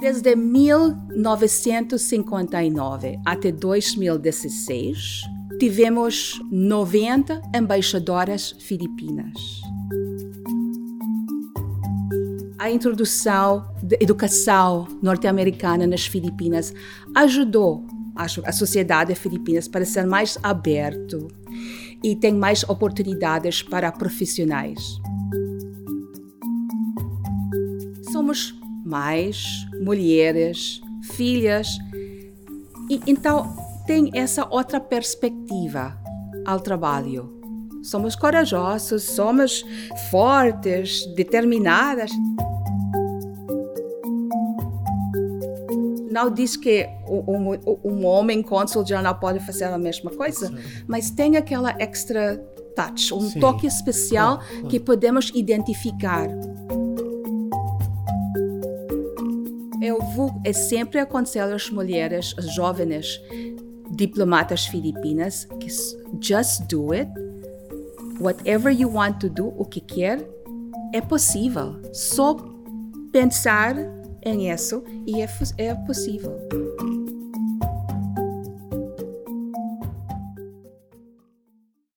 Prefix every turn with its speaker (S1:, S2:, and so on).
S1: Desde 1959 até 2016, tivemos 90 embaixadoras filipinas. A introdução da educação norte-americana nas Filipinas ajudou a sociedade filipina para ser mais aberto e tem mais oportunidades para profissionais. Somos mais mulheres, filhas, e então tem essa outra perspectiva ao trabalho. Somos corajosos, somos fortes, determinadas. Não diz que um, um homem cônsul já não pode fazer a mesma coisa, Sim. mas tem aquela extra touch, um Sim. toque especial ah, ah. que podemos identificar. Eu vou é sempre aconselho às mulheres, às jovens diplomatas filipinas que just do it. Whatever you want to do, o que quer, é possível. Só pensar em isso e é, é possível.